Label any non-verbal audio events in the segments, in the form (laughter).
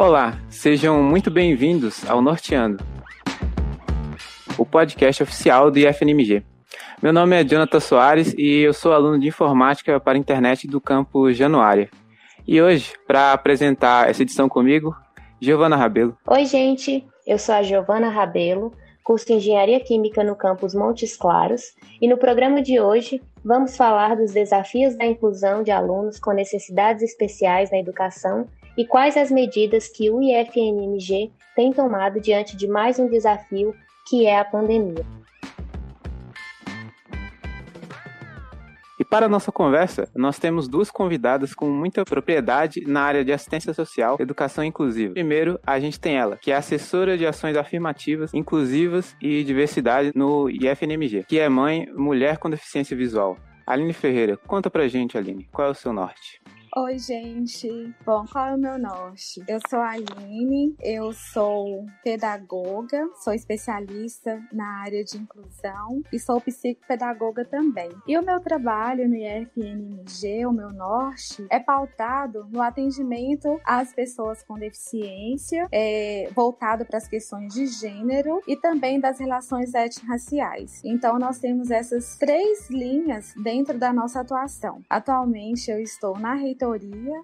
Olá, sejam muito bem-vindos ao Norteando, o podcast oficial do IFNMG. Meu nome é Jonathan Soares e eu sou aluno de informática para a internet do campus Januária. E hoje, para apresentar essa edição comigo, Giovana Rabelo. Oi, gente, eu sou a Giovana Rabelo, curso Engenharia Química no campus Montes Claros, e no programa de hoje vamos falar dos desafios da inclusão de alunos com necessidades especiais na educação e quais as medidas que o IFNMG tem tomado diante de mais um desafio que é a pandemia. E para a nossa conversa, nós temos duas convidadas com muita propriedade na área de assistência social e educação inclusiva. Primeiro, a gente tem ela, que é assessora de ações afirmativas, inclusivas e diversidade no IFNMG, que é mãe, mulher com deficiência visual. Aline Ferreira, conta pra gente, Aline, qual é o seu norte? Oi, gente. Bom, qual é o meu norte? Eu sou a Aline, eu sou pedagoga, sou especialista na área de inclusão e sou psicopedagoga também. E o meu trabalho no IFNMG, o meu norte, é pautado no atendimento às pessoas com deficiência, é, voltado para as questões de gênero e também das relações étnico-raciais. Então, nós temos essas três linhas dentro da nossa atuação. Atualmente, eu estou na reitoria,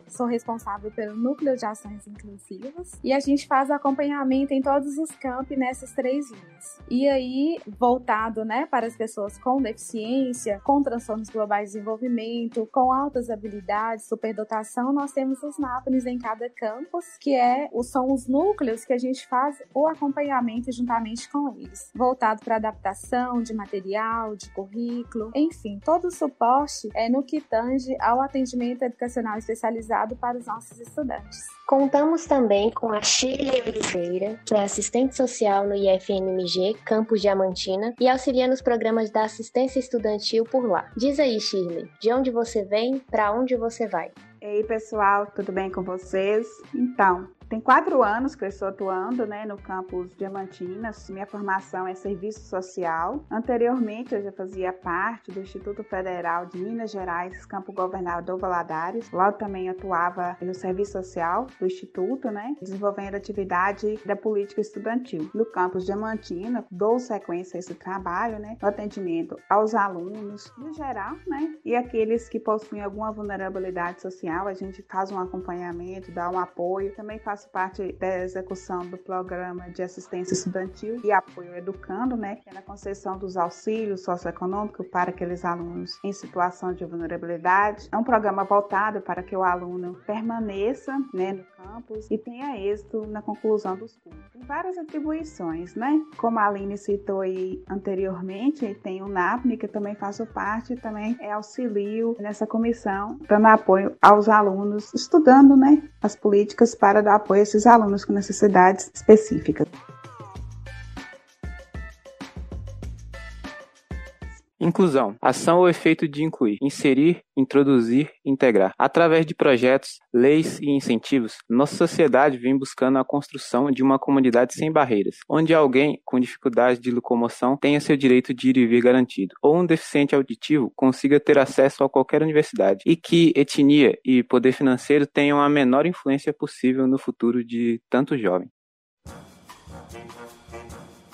sou responsável pelo núcleo de ações inclusivas e a gente faz acompanhamento em todos os campi nessas três linhas. E aí, voltado né, para as pessoas com deficiência, com transtornos globais de desenvolvimento, com altas habilidades, superdotação, nós temos os NAPNs em cada campus, que é, são os núcleos que a gente faz o acompanhamento juntamente com eles, voltado para adaptação de material, de currículo, enfim, todo o suporte é no que tange ao atendimento educacional profissional especializado para os nossos estudantes. Contamos também com a Shirley Oliveira, que é assistente social no IFNMG, Campus Diamantina, e auxilia nos programas da assistência estudantil por lá. Diz aí, Shirley, de onde você vem, para onde você vai? Ei, pessoal, tudo bem com vocês? Então, tem quatro anos que eu estou atuando né, no campus Diamantinas. Minha formação é serviço social. Anteriormente, eu já fazia parte do Instituto Federal de Minas Gerais, Campo Governador Valadares. Lá eu também atuava no serviço social do Instituto, né, desenvolvendo atividade da política estudantil. No campus Diamantina, dou sequência a esse trabalho, né, no atendimento aos alunos, no geral, né, e aqueles que possuem alguma vulnerabilidade social. A gente faz um acompanhamento, dá um apoio. Também faz faço parte da execução do programa de assistência estudantil e apoio educando, né, que é na concessão dos auxílios socioeconômicos para aqueles alunos em situação de vulnerabilidade. É um programa voltado para que o aluno permaneça, né, no campus e tenha êxito na conclusão dos cursos. Tem várias atribuições, né? Como a Aline citou aí anteriormente, tem o NAPNE, que também faço parte, também é auxilio nessa comissão, dando apoio aos alunos, estudando, né, as políticas para dar apoio a esses alunos com necessidades específicas. Inclusão. Ação ou efeito de incluir, inserir, introduzir, integrar. Através de projetos, leis e incentivos, nossa sociedade vem buscando a construção de uma comunidade sem barreiras, onde alguém com dificuldade de locomoção tenha seu direito de ir e vir garantido, ou um deficiente auditivo consiga ter acesso a qualquer universidade, e que etnia e poder financeiro tenham a menor influência possível no futuro de tanto jovem.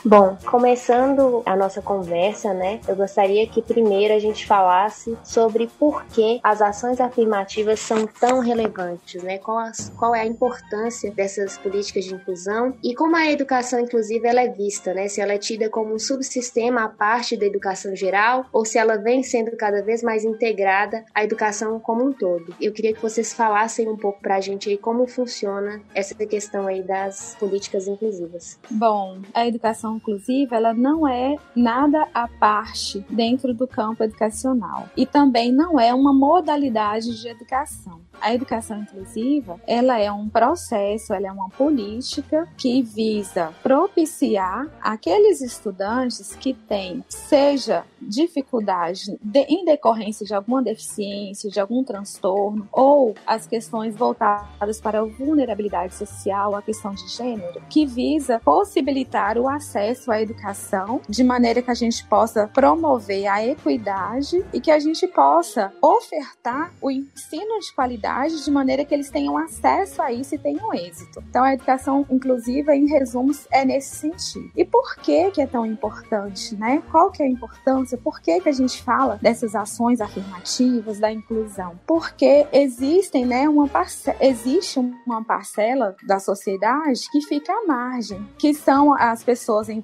Bom, começando a nossa conversa, né? Eu gostaria que primeiro a gente falasse sobre por que as ações afirmativas são tão relevantes, né? Qual, as, qual é a importância dessas políticas de inclusão e como a educação inclusiva ela é vista, né? Se ela é tida como um subsistema à parte da educação geral ou se ela vem sendo cada vez mais integrada à educação como um todo. Eu queria que vocês falassem um pouco pra gente aí como funciona essa questão aí das políticas inclusivas. Bom, a educação educação inclusiva ela não é nada à parte dentro do campo educacional e também não é uma modalidade de educação. A educação inclusiva, ela é um processo, ela é uma política que visa propiciar aqueles estudantes que têm, seja dificuldade de, em decorrência de alguma deficiência, de algum transtorno, ou as questões voltadas para a vulnerabilidade social, a questão de gênero, que visa possibilitar o acesso à educação de maneira que a gente possa promover a equidade e que a gente possa ofertar o ensino de qualidade de maneira que eles tenham acesso a isso e tenham êxito. Então, a educação inclusiva, em resumos, é nesse sentido. E por que que é tão importante, né? Qual que é a importância? Por que que a gente fala dessas ações afirmativas, da inclusão? Porque existem, né, uma parcela, existe uma parcela da sociedade que fica à margem, que são as pessoas em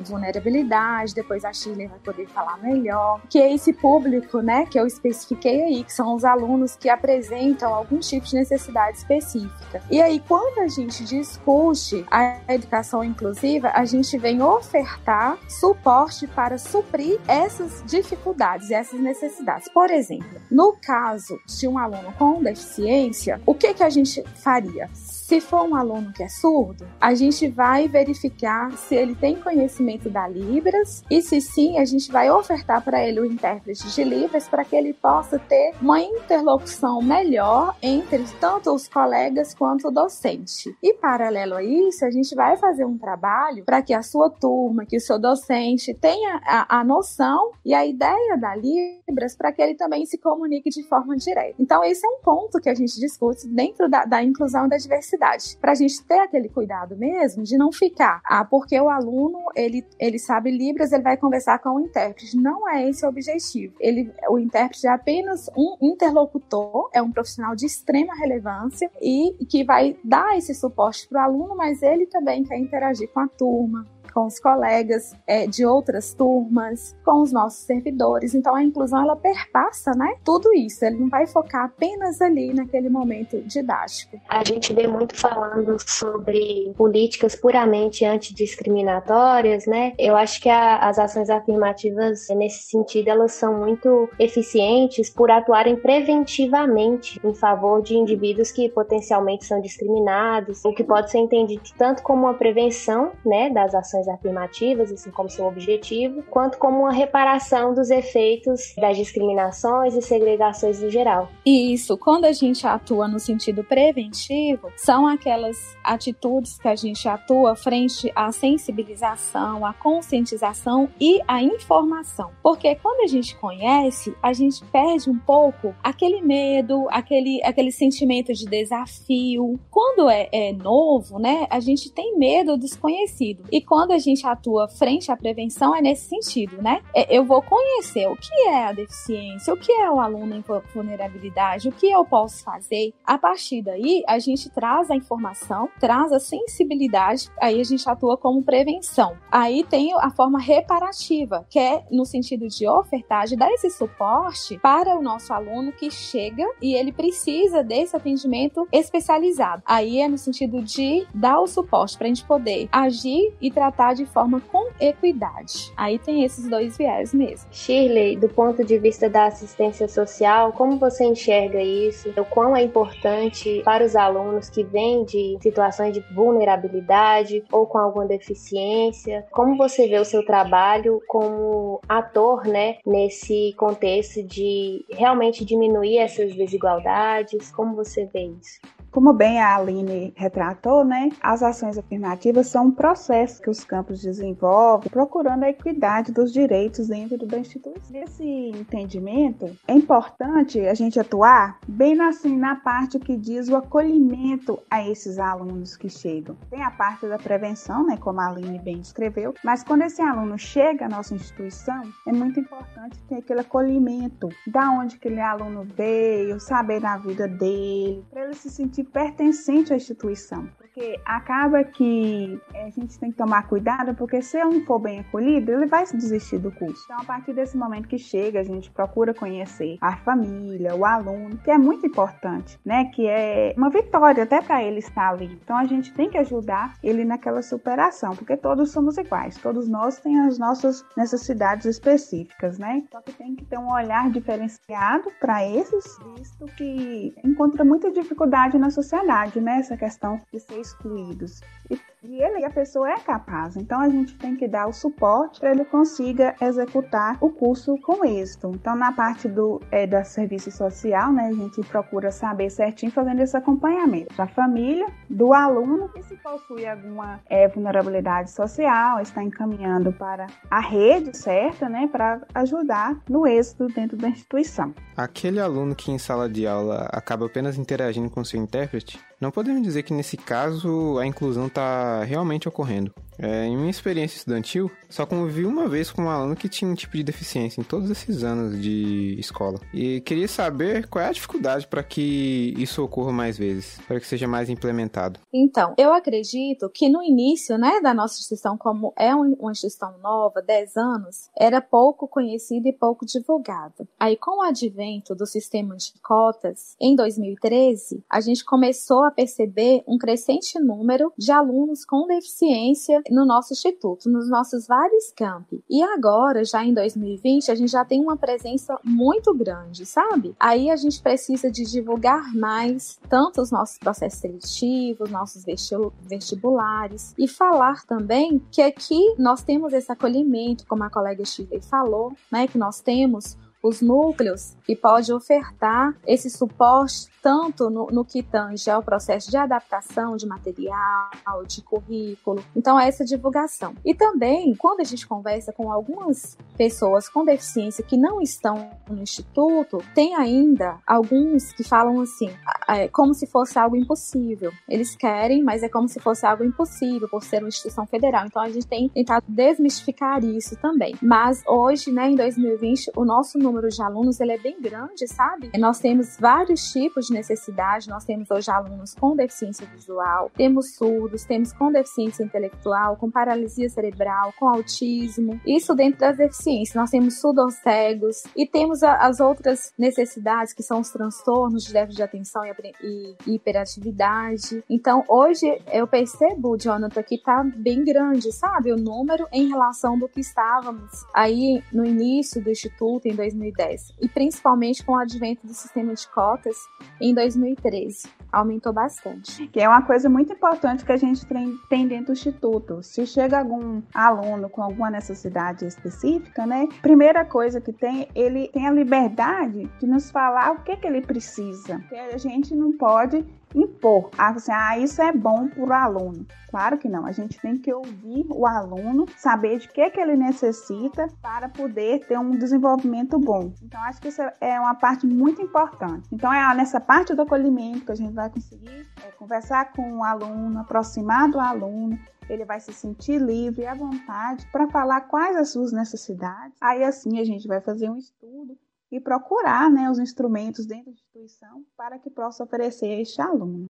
vulnerabilidade, depois a Shirley vai poder falar melhor, que é esse público, né, que eu especifiquei aí, que são os alunos que apresentam algum tipo de necessidade específica. E aí, quando a gente discute a educação inclusiva, a gente vem ofertar suporte para suprir essas dificuldades, essas necessidades. Por exemplo, no caso de um aluno com deficiência, o que, que a gente faria? Se for um aluno que é surdo, a gente vai verificar se ele tem conhecimento da Libras e se sim, a gente vai ofertar para ele o intérprete de Libras para que ele possa ter uma interlocução melhor entre tanto os colegas quanto o docente. E paralelo a isso, a gente vai fazer um trabalho para que a sua turma, que o seu docente tenha a, a noção e a ideia da Libras para que ele também se comunique de forma direta. Então, esse é um ponto que a gente discute dentro da, da inclusão e da diversidade para a gente ter aquele cuidado mesmo de não ficar, ah, porque o aluno ele, ele sabe Libras, ele vai conversar com o intérprete. Não é esse o objetivo. Ele, o intérprete é apenas um interlocutor, é um profissional de extrema relevância e que vai dar esse suporte para o aluno, mas ele também quer interagir com a turma, com os colegas é, de outras turmas, com os nossos servidores. Então a inclusão ela perpassa, né? Tudo isso. Ele não vai focar apenas ali naquele momento didático. A gente vê muito falando sobre políticas puramente antidiscriminatórias, né? Eu acho que a, as ações afirmativas nesse sentido elas são muito eficientes por atuarem preventivamente em favor de indivíduos que potencialmente são discriminados, o que pode ser entendido tanto como uma prevenção, né, das ações afirmativas, assim como seu objetivo, quanto como uma reparação dos efeitos das discriminações e segregações no geral. Isso, quando a gente atua no sentido preventivo, são aquelas atitudes que a gente atua frente à sensibilização, à conscientização e à informação. Porque quando a gente conhece, a gente perde um pouco aquele medo, aquele, aquele sentimento de desafio. Quando é, é novo, né, a gente tem medo do desconhecido. E quando a gente atua frente à prevenção é nesse sentido, né? É, eu vou conhecer o que é a deficiência, o que é o aluno em vulnerabilidade, o que eu posso fazer. A partir daí, a gente traz a informação, traz a sensibilidade, aí a gente atua como prevenção. Aí tem a forma reparativa, que é no sentido de ofertar, de dar esse suporte para o nosso aluno que chega e ele precisa desse atendimento especializado. Aí é no sentido de dar o suporte para a gente poder agir e tratar de forma com equidade. Aí tem esses dois viés mesmo. Shirley, do ponto de vista da assistência social, como você enxerga isso? O quão é importante para os alunos que vêm de situações de vulnerabilidade ou com alguma deficiência? Como você vê o seu trabalho como ator, né, nesse contexto de realmente diminuir essas desigualdades? Como você vê isso? Como bem a Aline retratou, né, as ações afirmativas são um processo que os campos desenvolvem procurando a equidade dos direitos dentro da instituição. Nesse entendimento, é importante a gente atuar bem assim na parte que diz o acolhimento a esses alunos que chegam. Tem a parte da prevenção, né, como a Aline bem descreveu, mas quando esse aluno chega à nossa instituição, é muito importante ter aquele acolhimento, da onde aquele aluno veio, saber da vida dele, para ele se sentir pertencente à instituição. Porque acaba que a gente tem que tomar cuidado, porque se ele não for bem acolhido, ele vai se desistir do curso. Então, a partir desse momento que chega, a gente procura conhecer a família, o aluno, que é muito importante, né? Que é uma vitória até para ele estar ali. Então, a gente tem que ajudar ele naquela superação, porque todos somos iguais, todos nós temos as nossas necessidades específicas, né? Só que tem que ter um olhar diferenciado para esses, visto que encontra muita dificuldade na sociedade, né? Essa questão de ser excluídos. E E ele, a pessoa é capaz. Então a gente tem que dar o suporte para ele consiga executar o curso com êxito. Então na parte do é, da serviço social, né, a gente procura saber certinho fazendo esse acompanhamento da família, do aluno e se possui alguma é, vulnerabilidade social, está encaminhando para a rede certa, né, para ajudar no êxito dentro da instituição. Aquele aluno que em sala de aula acaba apenas interagindo com seu intérprete, não podemos dizer que nesse caso a inclusão está realmente ocorrendo. É, em minha experiência estudantil, só convivi uma vez com um aluno que tinha um tipo de deficiência em todos esses anos de escola. E queria saber qual é a dificuldade para que isso ocorra mais vezes, para que seja mais implementado. Então, eu acredito que no início né, da nossa instituição, como é uma instituição nova, 10 anos, era pouco conhecida e pouco divulgada. Aí, com o advento do sistema de cotas, em 2013, a gente começou a perceber um crescente número de alunos com deficiência no nosso instituto, nos nossos vários campi. E agora, já em 2020, a gente já tem uma presença muito grande, sabe? Aí a gente precisa de divulgar mais tanto os nossos processos seletivos, nossos vestibulares e falar também que aqui nós temos esse acolhimento, como a colega Shirley falou, né, que nós temos os núcleos e pode ofertar esse suporte tanto no, no, que tange ao processo de adaptação de material, de currículo. Então, essa divulgação. E também, quando a gente conversa com algumas pessoas com deficiência que não estão no instituto, tem ainda alguns que falam assim, é, como se fosse algo impossível. Eles querem, mas é como se fosse algo impossível por ser uma instituição federal. Então, a gente tem tentado desmistificar isso também. Mas hoje, né, em 2020, o nosso número de alunos ele é bem grande, sabe? Nós temos vários tipos de necessidade. Nós temos hoje alunos com deficiência visual, temos surdos, temos com deficiência intelectual, com paralisia cerebral, com autismo. Isso dentro das deficiências. Nós temos surdocegos e temos a, as outras necessidades que são os transtornos de déficit de atenção e, e, e hiperatividade. Então, hoje eu percebo, Jonathan, que tá bem grande, sabe? O número em relação do que estávamos aí no início do Instituto em 2010. E principalmente com o advento do sistema de cotas em 2013. Aumentou bastante. Que é uma coisa muito importante que a gente tem dentro do Instituto. Se chega algum aluno com alguma necessidade específica, né? Primeira coisa que tem, ele tem a liberdade de nos falar o que, que ele precisa. Porque a gente não pode impor. Assim, ah, isso é bom para o aluno. Claro que não. A gente tem que ouvir o aluno, saber de que, que ele necessita para poder ter um desenvolvimento bom. Então, acho que isso é uma parte muito importante. Então, é nessa parte do acolhimento que a gente vai conseguir é, conversar com o aluno, aproximar do aluno, ele vai se sentir livre à vontade para falar quais as suas necessidades. Aí assim a gente vai fazer um estudo e procurar né, os instrumentos dentro da instituição para que possa oferecer a este aluno.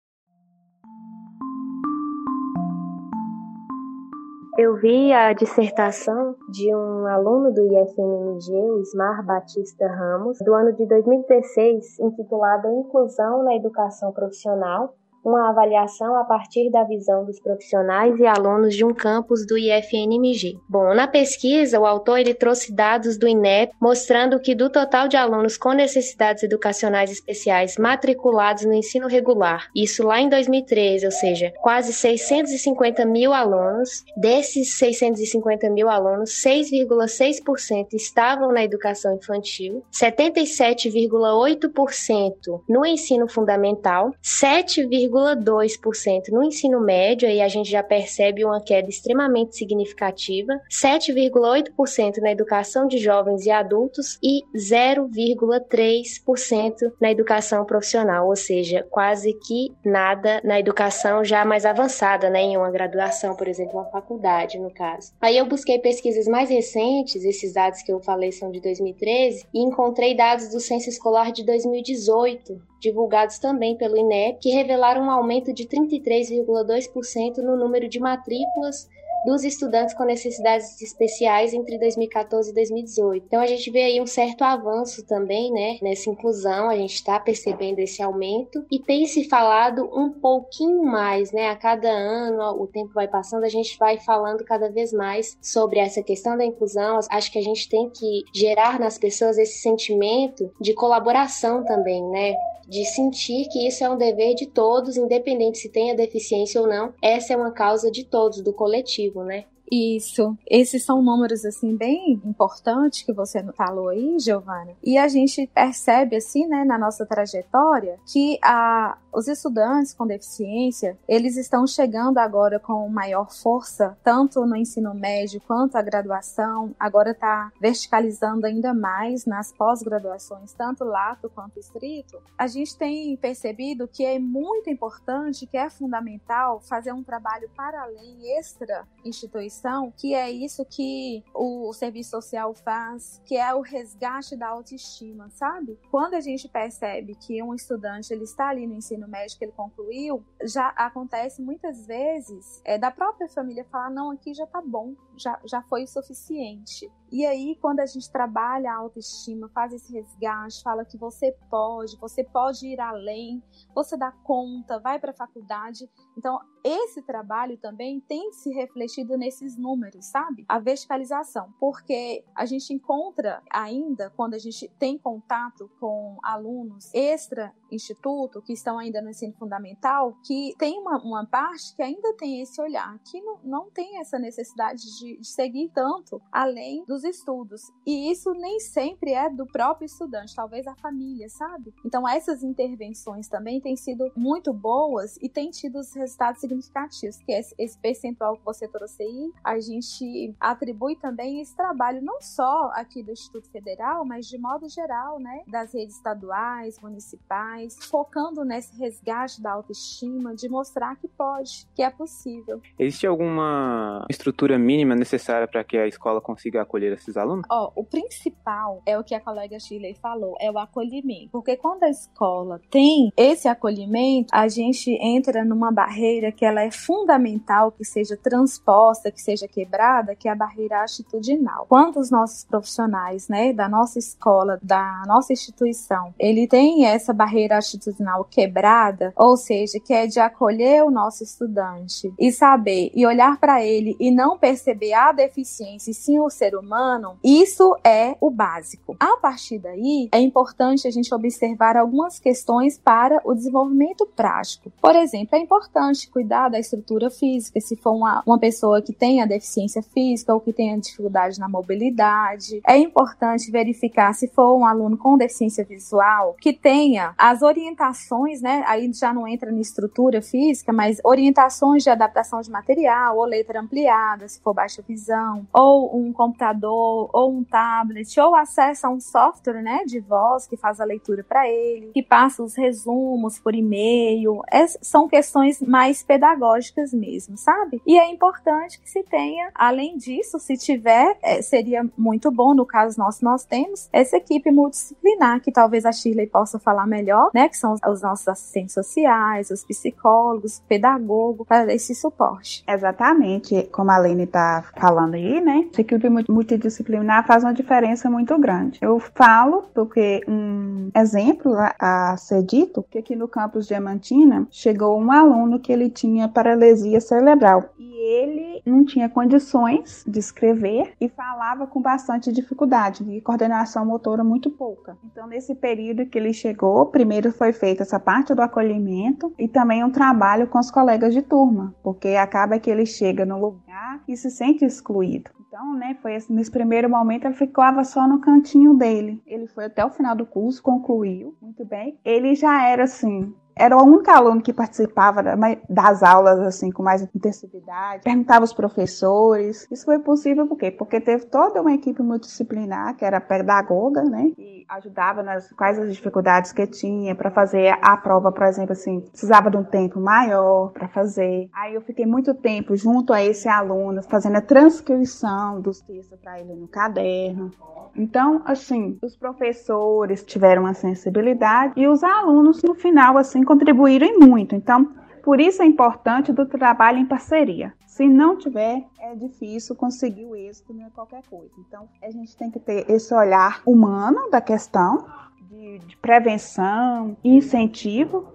Eu vi a dissertação de um aluno do IFMG, o Ismar Batista Ramos, do ano de 2016, intitulada Inclusão na Educação Profissional, uma avaliação a partir da visão dos profissionais e alunos de um campus do IFNMG. Bom, na pesquisa, o autor ele trouxe dados do INEP mostrando que do total de alunos com necessidades educacionais especiais matriculados no ensino regular, isso lá em 2013, ou seja, quase 650 mil alunos, desses 650 mil alunos, 6,6% estavam na educação infantil, 77,8% no ensino fundamental, 7, 7,2% no ensino médio, aí a gente já percebe uma queda extremamente significativa, 7,8% na educação de jovens e adultos e 0,3% na educação profissional, ou seja, quase que nada na educação já mais avançada, né, em uma graduação, por exemplo, uma faculdade, no caso. Aí eu busquei pesquisas mais recentes, esses dados que eu falei são de 2013, e encontrei dados do censo escolar de 2018, divulgados também pelo INEP, que revelaram um aumento de 33,2% no número de matrículas dos estudantes com necessidades especiais entre 2014 e 2018. Então a gente vê aí um certo avanço também, né, nessa inclusão, a gente está percebendo esse aumento e tem se falado um pouquinho mais, né, a cada ano, o tempo vai passando, a gente vai falando cada vez mais sobre essa questão da inclusão. Acho que a gente tem que gerar nas pessoas esse sentimento de colaboração também, né, de sentir que isso é um dever de todos, independente se tenha deficiência ou não. Essa é uma causa de todos, do coletivo, né? Isso. Esses são números assim bem importantes que você falou aí, Giovana. E a gente percebe assim, né, na nossa trajetória, que a, os estudantes com deficiência, eles estão chegando agora com maior força, tanto no ensino médio quanto a graduação. Agora está verticalizando ainda mais nas pós-graduações, tanto lato quanto estrito. A gente tem percebido que é muito importante, que é fundamental fazer um trabalho para além, extra instituição, que é isso que o serviço social faz, que é o resgate da autoestima, sabe? Quando a gente percebe que um estudante ele está ali no ensino ensino médio que ele concluiu, já acontece muitas vezes é, da própria família falar: não, aqui já tá bom, já, já foi o suficiente. E aí, quando a gente trabalha a autoestima, faz esse resgate, fala que você pode, você pode ir além, você dá conta, vai para a faculdade. Então, esse trabalho também tem se refletido nesses números, sabe? A verticalização, porque a gente encontra ainda, quando a gente tem contato com alunos extra-instituto, que estão ainda no ensino fundamental, que tem uma, uma parte que ainda tem esse olhar, que não, não tem essa necessidade de, de seguir tanto além dos estudos. E isso nem sempre é do próprio estudante, talvez a família, sabe? Então essas intervenções também têm sido muito boas e têm tido os resultados significativos, que é esse percentual que você trouxe aí, a gente atribui também esse trabalho não só aqui do Instituto Federal, mas de modo geral, né, das redes estaduais, municipais, focando nesse resgate da autoestima, de mostrar que pode, que é possível. Existe alguma estrutura mínima necessária para que a escola consiga acolher esses alunos? Ó, o principal é o que a colega Shirley falou, é o acolhimento. Porque quando a escola tem esse acolhimento, a gente entra numa barreira que ela é fundamental que seja transposta, que seja quebrada, que é a barreira atitudinal. Quando os nossos profissionais, né, da nossa escola, da nossa instituição, ele tem essa barreira atitudinal quebrada, ou seja, que é de acolher o nosso estudante e saber e olhar para ele e não perceber a deficiência, e sim o ser humano humano, isso é o básico. A partir daí, é importante a gente observar algumas questões para o desenvolvimento prático. Por exemplo, é importante cuidar da estrutura física, se for uma, uma pessoa que tenha deficiência física ou que tenha dificuldade na mobilidade. É importante verificar se for um aluno com deficiência visual que tenha as orientações, né? Aí já não entra na estrutura física, mas orientações de adaptação de material, ou letra ampliada, se for baixa visão, ou um computador ou um tablet ou acessa um software, né, de voz que faz a leitura para ele, que passa os resumos por e-mail. são questões mais pedagógicas mesmo, sabe? E é importante que se tenha, além disso, se tiver, é, seria muito bom, no caso nosso, nós temos essa equipe multidisciplinar, que talvez a Shirley possa falar melhor, né, que são os nossos assistentes sociais, os psicólogos, pedagogos, para esse suporte. Exatamente, como a Lene está falando aí, né, essa equipe multidisciplinar faz uma diferença muito grande. Eu falo porque um exemplo a ser dito, que aqui no campus Diamantina chegou um aluno que ele tinha paralisia cerebral e ele não tinha condições de escrever e falava com bastante dificuldade e coordenação motora muito pouca. Então nesse período que ele chegou, primeiro foi feita essa parte do acolhimento e também um trabalho com os colegas de turma, porque acaba que ele chega no lugar e se sente excluído. Então, né, foi assim, nesse primeiro momento ele ficava só no cantinho dele. Ele foi até o final do curso, concluiu, muito bem. Ele já era assim, era o único aluno que participava das aulas assim com mais intensividade, perguntava aos professores. Isso foi possível por quê? Porque teve toda uma equipe multidisciplinar, que era pedagoga, né? E ajudava nas quais as dificuldades que tinha para fazer a prova, por exemplo, assim, precisava de um tempo maior para fazer. Aí eu fiquei muito tempo junto a esse aluno, fazendo a transcrição dos textos para ele no caderno. Então, assim, os professores tiveram uma sensibilidade e os alunos no final assim assim contribuíram muito. Então, por isso é importante do trabalho em parceria. Se não tiver, é difícil conseguir o êxito em qualquer coisa. Então, a gente tem que ter esse olhar humano da questão de, de prevenção incentivo,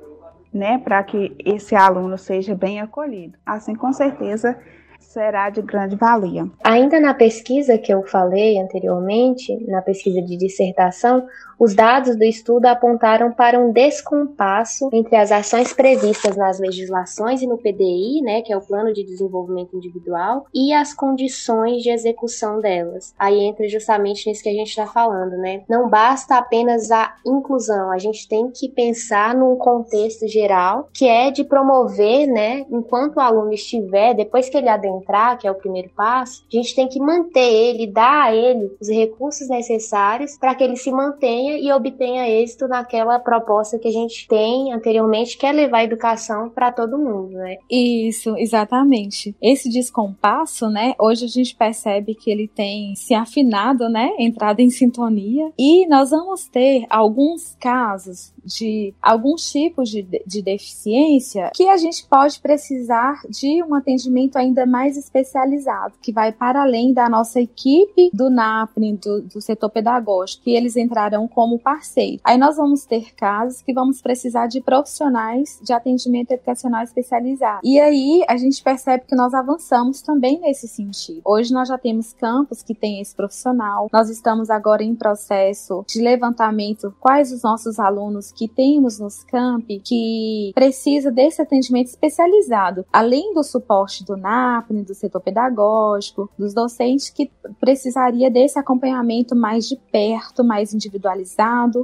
né, para que esse aluno seja bem acolhido. Assim, com certeza, será de grande valia. Ainda na pesquisa que eu falei anteriormente, na pesquisa de dissertação, os dados do estudo apontaram para um descompasso entre as ações previstas nas legislações e no PDI, né, que é o Plano de Desenvolvimento Individual, e as condições de execução delas. Aí entra justamente nisso que a gente está falando, né? Não basta apenas a inclusão, a gente tem que pensar num contexto geral que é de promover, né, enquanto o aluno estiver, depois que ele adentrar, que é o primeiro passo, a gente tem que manter ele, dar a ele os recursos necessários para que ele se mantenha e obtenha êxito naquela proposta que a gente tem anteriormente, que é levar a educação para todo mundo, né? Isso, exatamente. Esse descompasso, né, hoje a gente percebe que ele tem se afinado, né, entrado em sintonia, e nós vamos ter alguns casos de alguns tipos de, de deficiência que a gente pode precisar de um atendimento ainda mais especializado, que vai para além da nossa equipe do NAPNE, do, do setor pedagógico, que eles entrarão como parceiro. Aí nós vamos ter casos que vamos precisar de profissionais de atendimento educacional especializado. E aí a gente percebe que nós avançamos também nesse sentido. Hoje nós já temos campos que têm esse profissional. Nós estamos agora em processo de levantamento quais os nossos alunos que temos nos campi que precisa desse atendimento especializado, além do suporte do NAPNE, do setor pedagógico, dos docentes que precisaria desse acompanhamento mais de perto, mais individualizado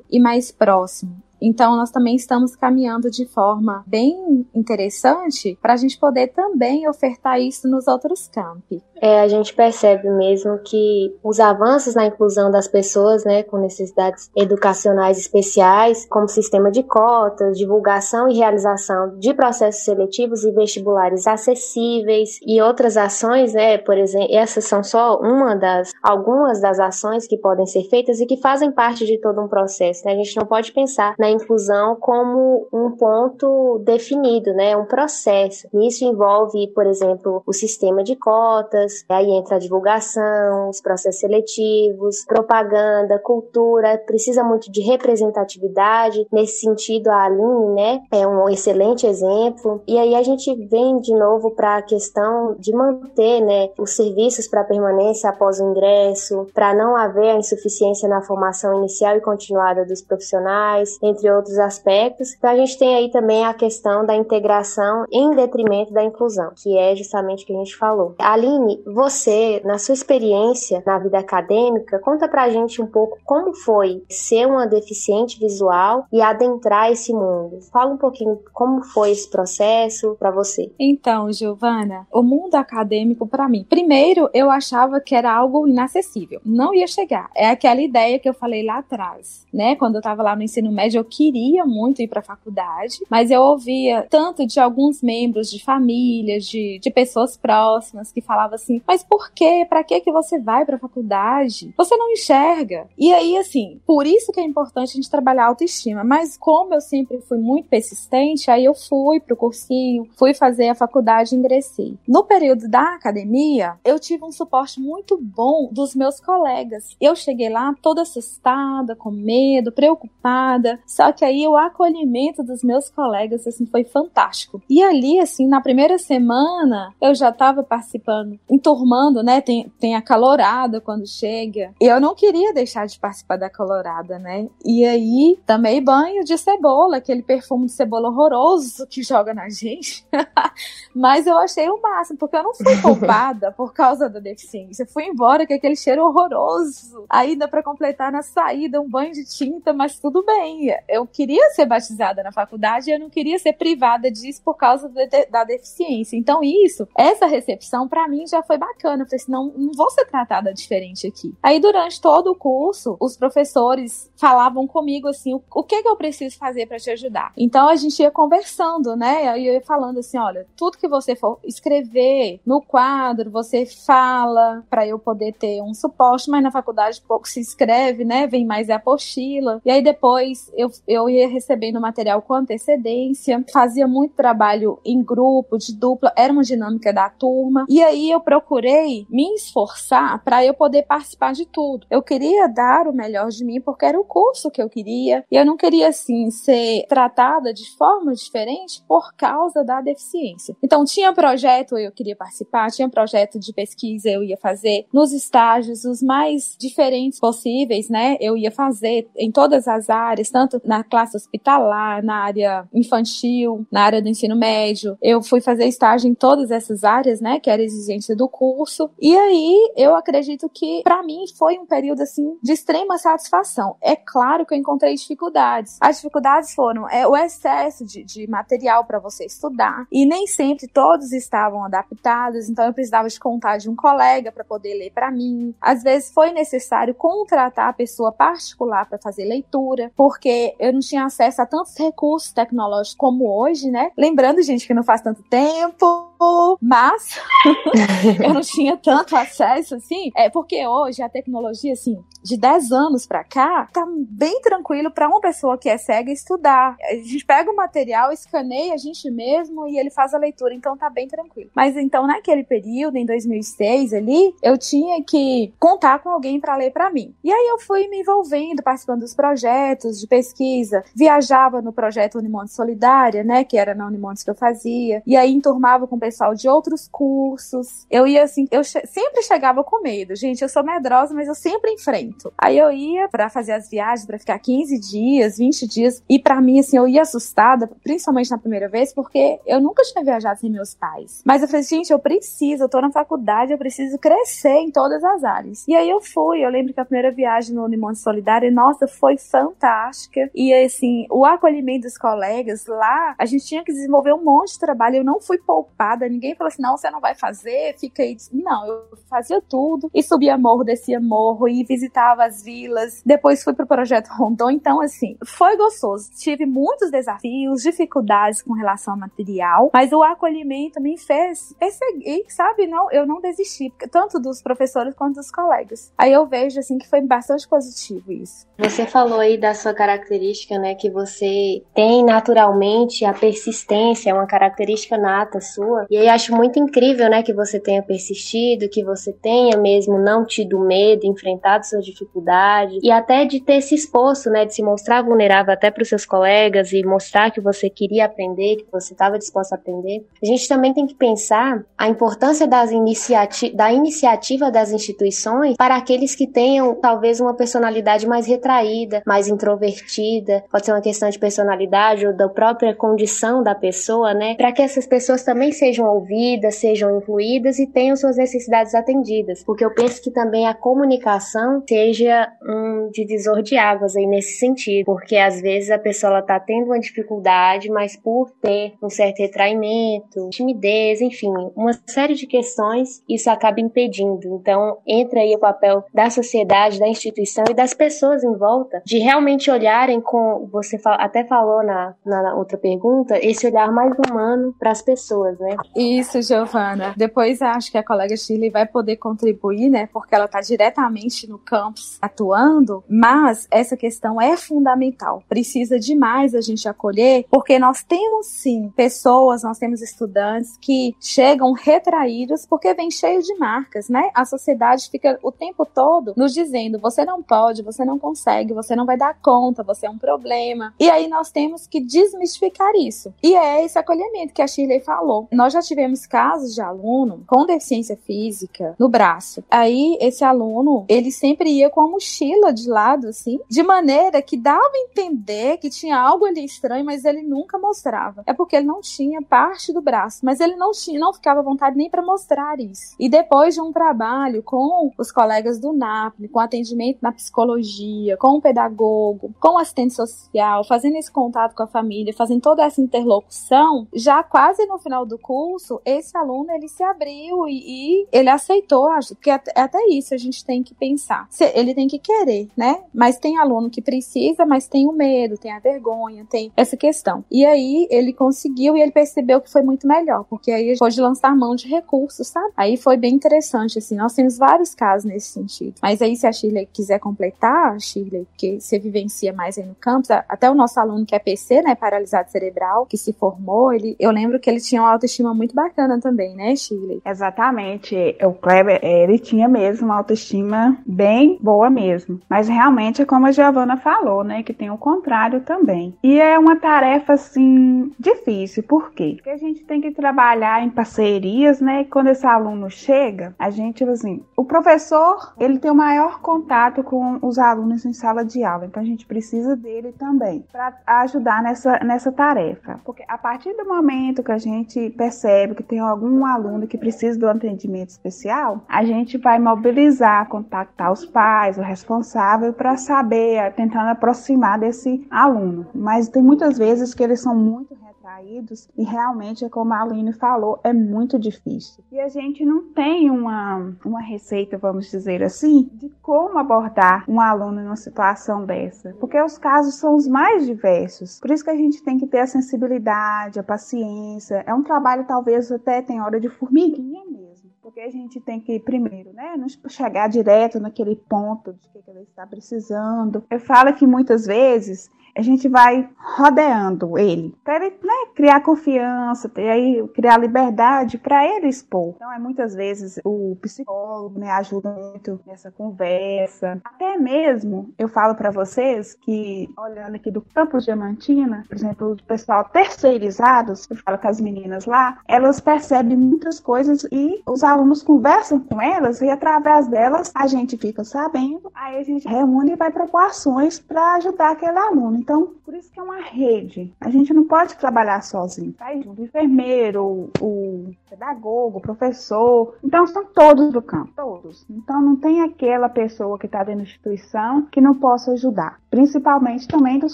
e mais próximo. Então, nós também estamos caminhando de forma bem interessante para a gente poder também ofertar isso nos outros campi. É, a gente percebe mesmo que os avanços na inclusão das pessoas né, com necessidades educacionais especiais, como sistema de cotas, divulgação e realização de processos seletivos e vestibulares acessíveis e outras ações, né, por exemplo, essas são só uma das algumas das ações que podem ser feitas e que fazem parte de todo um processo. Né? A gente não pode pensar na inclusão como um ponto definido, né, um processo. Isso envolve, por exemplo, o sistema de cotas aí entra a divulgação, os processos seletivos, propaganda, cultura, precisa muito de representatividade. Nesse sentido, a Aline, né, é um excelente exemplo. E aí a gente vem de novo para a questão de manter, né, os serviços para permanência após o ingresso, para não haver a insuficiência na formação inicial e continuada dos profissionais, entre outros aspectos. Então a gente tem aí também a questão da integração em detrimento da inclusão, que é justamente o que a gente falou. Aline, você, na sua experiência na vida acadêmica, conta pra gente um pouco como foi ser uma deficiente visual e adentrar esse mundo. Fala um pouquinho como foi esse processo para você. Então, Giovana, o mundo acadêmico para mim, primeiro eu achava que era algo inacessível, não ia chegar. É aquela ideia que eu falei lá atrás, né? Quando eu tava lá no ensino médio, eu queria muito ir para faculdade, mas eu ouvia tanto de alguns membros de famílias, de, de pessoas próximas que falavam assim: mas por quê? Para que que você vai para a faculdade? Você não enxerga. E aí assim, por isso que é importante a gente trabalhar a autoestima, mas como eu sempre fui muito persistente, aí eu fui pro cursinho, fui fazer a faculdade e ingressei. No período da academia, eu tive um suporte muito bom dos meus colegas. Eu cheguei lá toda assustada, com medo, preocupada, só que aí o acolhimento dos meus colegas assim foi fantástico. E ali assim, na primeira semana, eu já estava participando enturmando, né? Tem, tem a calorada quando chega. E eu não queria deixar de participar da calorada, né? E aí tomei banho de cebola, aquele perfume de cebola horroroso que joga na gente. (laughs) Mas eu achei o máximo, porque eu não fui poupada por causa da deficiência. Fui embora com aquele cheiro horroroso. Ainda para completar na saída, um banho de tinta, mas tudo bem. Eu queria ser batizada na faculdade e eu não queria ser privada disso por causa de, da deficiência. Então, isso, essa recepção, para mim, já foi bacana. Eu falei assim, não, não vou ser tratada diferente aqui. Aí, durante todo o curso, os professores falavam comigo assim, o, o que que eu preciso fazer para te ajudar? Então, a gente ia conversando, né? Aí eu ia falando assim, olha, tudo que você for escrever no quadro, você fala para eu poder ter um suporte, mas na faculdade pouco se escreve, né? Vem mais a apostila. E aí depois eu, eu ia recebendo material com antecedência, fazia muito trabalho em grupo, de dupla, era uma dinâmica da turma. E aí eu procurei me esforçar para eu poder participar de tudo. Eu queria dar o melhor de mim porque era o curso que eu queria e eu não queria assim ser tratada de forma diferente por causa da deficiência. Então tinha projeto eu queria participar, tinha projeto de pesquisa eu ia fazer nos estágios os mais diferentes possíveis, né? Eu ia fazer em todas as áreas, tanto na classe hospitalar, na área infantil, na área do ensino médio. Eu fui fazer estágio em todas essas áreas, né? Que era exigência do curso. E aí eu acredito que para mim foi um período assim de extrema satisfação. É claro que eu encontrei dificuldades. As dificuldades foram é, o excesso de, de material para você estudar e nem sempre todos estavam adaptados. Então eu precisava de contar de um colega para poder ler para mim. Às vezes foi necessário contratar a pessoa particular para fazer leitura, porque eu não tinha acesso a tantos recursos tecnológicos como hoje, né? Lembrando, gente, que não faz tanto tempo, mas (laughs) eu não tinha tanto acesso assim. É porque hoje a tecnologia, assim, de 10 anos para cá, tá bem tranquilo para uma pessoa que é cega estudar. A gente pega o material, escaneia a gente mesmo e ele faz a leitura, então tá bem tranquilo. Mas então naquele período, em 2006 ali, eu tinha que contar com alguém para ler para mim. E aí eu fui me envolvendo, participando dos projetos de pesquisa, viajava no projeto Unimonte Solidária, né, que era na Unimonte que eu fazia, e aí enturmava com pessoal de outros cursos. Eu ia assim, eu che sempre chegava com medo. Gente, eu sou medrosa, mas eu sempre enfrento. Aí eu ia para fazer as viagens, para ficar 15 dias, 20 dias, e para mim assim, eu ia assustada, principalmente na primeira vez, porque eu nunca tinha viajado sem meus pais. Mas eu falei, gente, eu preciso, eu tô na faculdade, eu preciso crescer em todas as áreas. E aí eu fui, eu lembro que a primeira viagem no Limão Solidário, nossa, foi fantástica. E assim, o acolhimento dos colegas lá, a gente tinha que desenvolver um monte de trabalho, eu não fui poupada ninguém falou assim: não, você não vai fazer, fica aí. Não, eu fazia tudo e subia morro, descia morro e visitava as vilas. Depois fui pro projeto Rondon. Então, assim, foi gostoso. Tive muitos desafios, dificuldades com relação ao material, mas o acolhimento me fez perseguir, sabe? Não, eu não desisti, tanto dos professores quanto dos colegas. Aí eu vejo, assim, que foi bastante positivo isso. Você falou aí da sua característica, né, que você tem naturalmente a persistência, é uma característica nata sua. E aí acho muito incrível, né, que você tenha persistido, que você tenha mesmo não tido medo, enfrentado suas dificuldades e até de ter se exposto, né, de se mostrar vulnerável até para os seus colegas e mostrar que você queria aprender, que você estava disposto a aprender. A gente também tem que pensar a importância das iniciati da iniciativa das instituições para aqueles que tenham talvez uma personalidade mais retraída, mais introvertida, pode ser uma questão de personalidade ou da própria condição da pessoa, né, para que essas pessoas também sejam sejam ouvidas, sejam incluídas e tenham suas necessidades atendidas. Porque eu penso que também a comunicação seja um divisor de águas aí nesse sentido. Porque às vezes a pessoa está tendo uma dificuldade, mas por ter um certo retraimento, timidez, enfim, uma série de questões, isso acaba impedindo. Então entra aí o papel da sociedade, da instituição e das pessoas em volta de realmente olharem com, você até falou na, na outra pergunta, esse olhar mais humano para as pessoas, né? Isso, Giovana. Depois acho que a colega Shirley vai poder contribuir, né? Porque ela está diretamente no campus atuando, mas essa questão é fundamental. Precisa demais a gente acolher, porque nós temos sim pessoas, nós temos estudantes que chegam retraídos porque vem cheio de marcas, né? A sociedade fica o tempo todo nos dizendo: você não pode, você não consegue, você não vai dar conta, você é um problema. E aí nós temos que desmistificar isso. E é esse acolhimento que a Shirley falou. Nós já tivemos casos de aluno com deficiência física no braço. Aí esse aluno, ele sempre ia com a mochila de lado, assim, de maneira que dava a entender que tinha algo ali estranho, mas ele nunca mostrava. É porque ele não tinha parte do braço, mas ele não tinha, não ficava à vontade nem para mostrar isso. E depois de um trabalho com os colegas do NAPNE, com atendimento na psicologia, com o pedagogo, com o assistente social, fazendo esse contato com a família, fazendo toda essa interlocução, já quase no final do curso curso, esse aluno ele se abriu e, e ele aceitou, porque até, até, isso a gente tem que pensar. Ele tem que querer, né? Mas tem aluno que precisa, mas tem o medo, tem a vergonha, tem essa questão. E aí ele conseguiu e ele percebeu que foi muito melhor, porque aí pôde lançar mão de recursos, sabe? Aí foi bem interessante, assim, nós temos vários casos nesse sentido. Mas aí se a Shirley quiser completar, Shirley, que você vivencia mais aí no campus, até o nosso aluno que é PC, né, paralisado cerebral, que se formou, ele, eu lembro que ele tinha uma autoestima autoestima muito bacana também, né, Shirley? Exatamente. O Kleber, ele tinha mesmo uma autoestima bem boa mesmo. Mas realmente é como a Giovana falou, né, que tem o contrário também. E é uma tarefa, assim, difícil. Por quê? Porque a gente tem que trabalhar em parcerias, né, e quando esse aluno chega, a gente, assim, o professor, ele tem o maior contato com os alunos em sala de aula. Então a gente precisa dele também para ajudar nessa, nessa tarefa. Porque a partir do momento que a gente percebe que tem algum aluno que precisa do atendimento especial, a gente vai mobilizar, contactar os pais, o responsável, para saber, tentando aproximar desse aluno. Mas tem muitas vezes que eles são muito retraídos e realmente, como a Aline falou, é muito difícil. E a gente não tem uma, uma receita, vamos dizer assim, de como abordar um aluno numa situação dessa, porque os casos são os mais diversos. Por isso que a gente tem que ter a sensibilidade, a paciência. É um trabalho, talvez, até tem hora de formiguinha mesmo. Porque a gente tem que, primeiro, né, não chegar direto naquele ponto de que ele está precisando. Eu falo que muitas vezes a gente vai rodeando ele, para ele né, criar confiança, ter aí, criar liberdade para ele expor. Então, é muitas vezes o psicólogo né, ajuda muito nessa conversa. Até mesmo eu falo para vocês que, olhando aqui do Campus Diamantina, por exemplo, o pessoal terceirizados, eu falo com as meninas lá, elas percebem muitas coisas e os alunos conversam com elas e através delas a gente fica sabendo, aí a gente reúne e vai propor ações para ajudar aquele aluno. Então, por isso que é uma rede. A gente não pode trabalhar sozinho. Tá o enfermeiro, o pedagogo, o professor. Então, são todos do campo, todos. Então, não tem aquela pessoa que está dentro da instituição que não possa ajudar. Principalmente também dos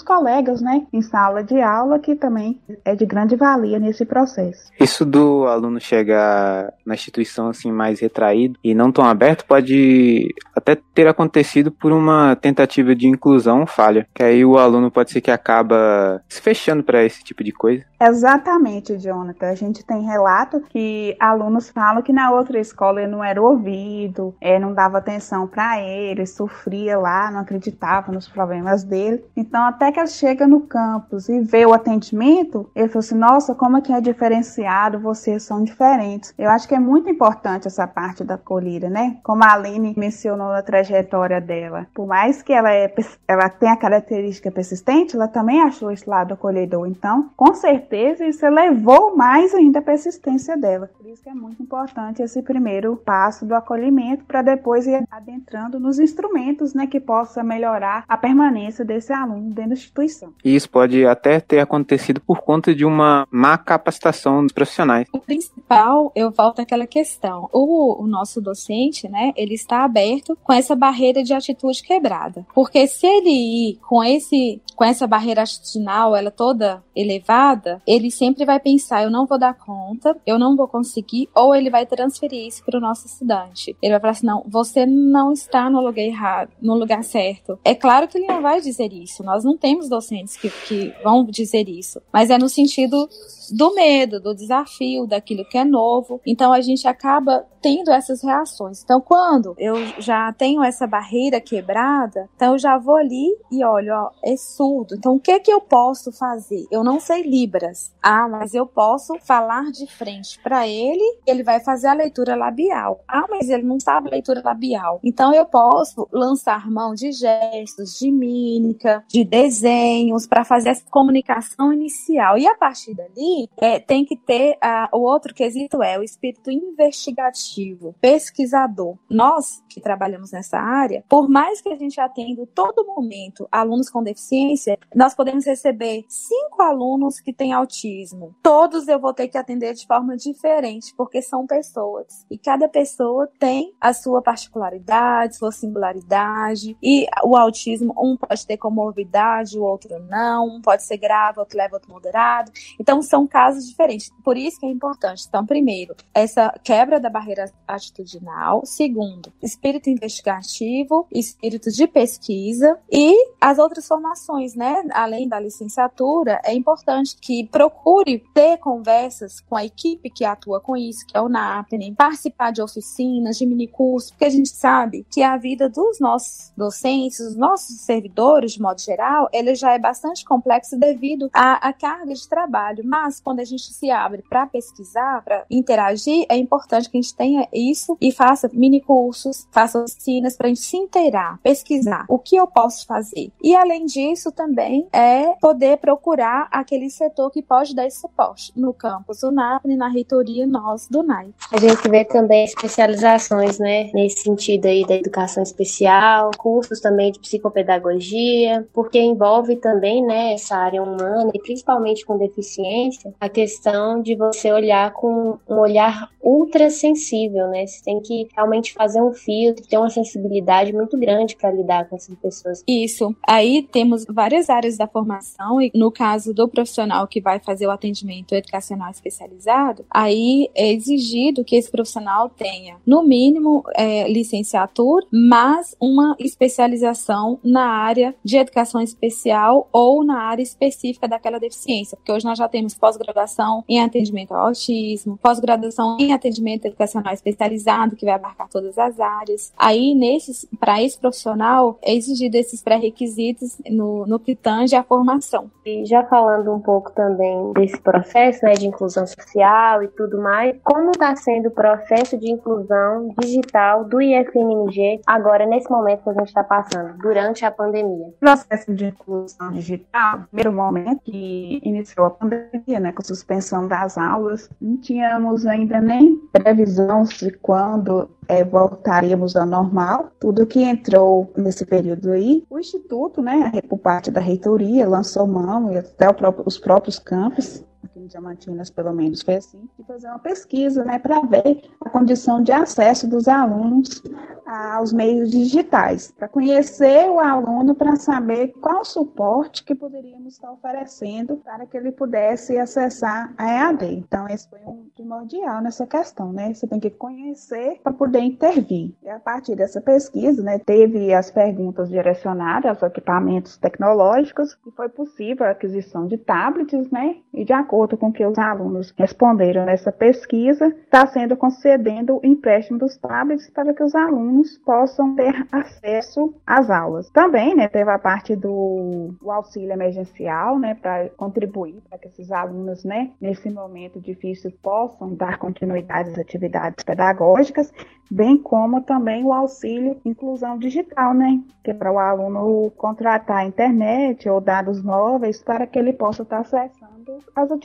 colegas, né, em sala de aula, que também é de grande valia nesse processo. Isso do aluno chegar na instituição assim mais retraído e não tão aberto pode até ter acontecido por uma tentativa de inclusão falha, que aí o aluno pode ser que acaba se fechando para esse tipo de coisa. Exatamente, Jonathan. A gente tem relato que alunos falam que na outra escola ele não era ouvido, é, não dava atenção para ele, sofria lá, não acreditava nos problemas dele. Então, até que ele chega no campus e vê o atendimento, ele falou assim: Nossa, como é que é diferenciado, vocês são diferentes. Eu acho que é muito importante essa parte da acolhida, né? Como a Aline mencionou na trajetória dela. Por mais que ela, é, ela tenha a característica persistente, ela também achou esse lado acolhedor. Então, com certeza, isso elevou mais ainda a persistência dela. Por isso que é muito importante esse primeiro passo do acolhimento para depois ir adentrando nos instrumentos né, que possa melhorar a permanência desse aluno dentro da instituição. E isso pode até ter acontecido por conta de uma má capacitação dos profissionais. O principal, eu volto àquela questão. O, o nosso docente, né, ele está aberto com essa barreira de atitude quebrada. Porque se ele ir com esse com essa barreira atitudinal, ela toda elevada, ele sempre vai pensar: eu não vou dar conta, eu não vou conseguir, ou ele vai transferir isso para o nosso estudante. Ele vai falar assim: não, você não está no lugar errado, no lugar certo. É claro que ele não vai dizer isso, nós não temos docentes que, que vão dizer isso, mas é no sentido do medo, do desafio, daquilo que é novo. Então a gente acaba tendo essas reações. Então, quando eu já tenho essa barreira quebrada, então eu já vou ali e olho, ó, é surdo. Então, o que que eu posso fazer? Eu não sei Libras. Ah, mas eu posso falar de frente para ele, ele vai fazer a leitura labial. Ah, mas ele não sabe leitura labial. Então, eu posso lançar mão de gestos, de mímica, de desenhos para fazer essa comunicação inicial. E a partir dali, é, tem que ter uh, o outro quesito é o espírito investigativo, pesquisador. Nós que trabalhamos nessa área, por mais que a gente atenda todo momento alunos com deficiência, nós podemos receber cinco alunos que têm autismo. Todos eu vou ter que atender de forma diferente, porque são pessoas. E cada pessoa tem a sua particularidade, sua singularidade. E o autismo, um pode ter comorbidade, o outro não. Um pode ser grave, outro leva, outro moderado. Então, são casos diferentes. Por isso que é importante. Então, primeiro, essa quebra da barreira atitudinal. Segundo, espírito investigativo, espírito de pesquisa e as outras formações, né? Além da licenciatura, é importante que procure ter conversas com a equipe que atua com isso, que é o NAPNE, participar de oficinas, de minicursos, porque a gente sabe que a vida dos nossos docentes, dos nossos servidores de modo geral, ele já é bastante complexo devido à, à carga de trabalho. Mas quando a gente se abre para pesquisar, para interagir, é importante que a gente tenha isso e faça mini cursos, faça oficinas para a gente se inteirar, pesquisar o que eu posso fazer. E além disso, também é poder procurar aquele setor que pode dar esse suporte no campus do NAPNE, na reitoria nós do NAI. A gente vê também especializações, né, nesse sentido aí da educação especial, cursos também de psicopedagogia, porque envolve também, né, essa área humana e principalmente com deficiência, a questão de você olhar com um olhar ultra sensível, né? Você tem que realmente fazer um filtro, ter uma sensibilidade muito grande para lidar com essas pessoas. Isso. Aí temos várias áreas da formação e no caso do profissional que vai fazer o atendimento educacional especializado, aí é exigido que esse profissional tenha, no mínimo, é, licenciatura, mas uma especialização na área de educação especial ou na área específica daquela deficiência, porque hoje nós já temos pós-graduação em atendimento ao autismo, pós-graduação em atendimento educacional especializado, que vai abarcar todas as áreas. Aí, nesses, para esse profissional, é exigido esses pré-requisitos no, no que tange a formação. E já falando um pouco também desse processo né, de inclusão social e tudo mais, como está sendo o processo de inclusão digital do IFNMG agora, nesse momento que a gente está passando, durante a pandemia? O processo de inclusão digital, primeiro momento que iniciou a pandemia, né, com a suspensão das aulas, não tínhamos ainda nem previsão de quando é, voltaríamos ao normal. Tudo que entrou nesse período aí, o Instituto, né, por parte da reitoria, lançou mão e até próprio, os próprios campos aqui em Diamantinas, pelo menos foi assim, de fazer uma pesquisa, né, para ver a condição de acesso dos alunos aos meios digitais, para conhecer o aluno, para saber qual suporte que poderíamos estar oferecendo para que ele pudesse acessar a EAD. Então, esse foi um primordial nessa questão, né? Você tem que conhecer para poder intervir. E a partir dessa pesquisa, né, teve as perguntas direcionadas aos equipamentos tecnológicos e foi possível a aquisição de tablets, né? E de com o que os alunos responderam nessa pesquisa, está sendo concedendo o empréstimo dos tablets para que os alunos possam ter acesso às aulas. Também, né, teve a parte do auxílio emergencial, né, para contribuir para que esses alunos, né, nesse momento difícil possam dar continuidade às atividades pedagógicas, bem como também o auxílio inclusão digital, né, que é para o aluno contratar a internet ou dados móveis para que ele possa estar acessando as atividades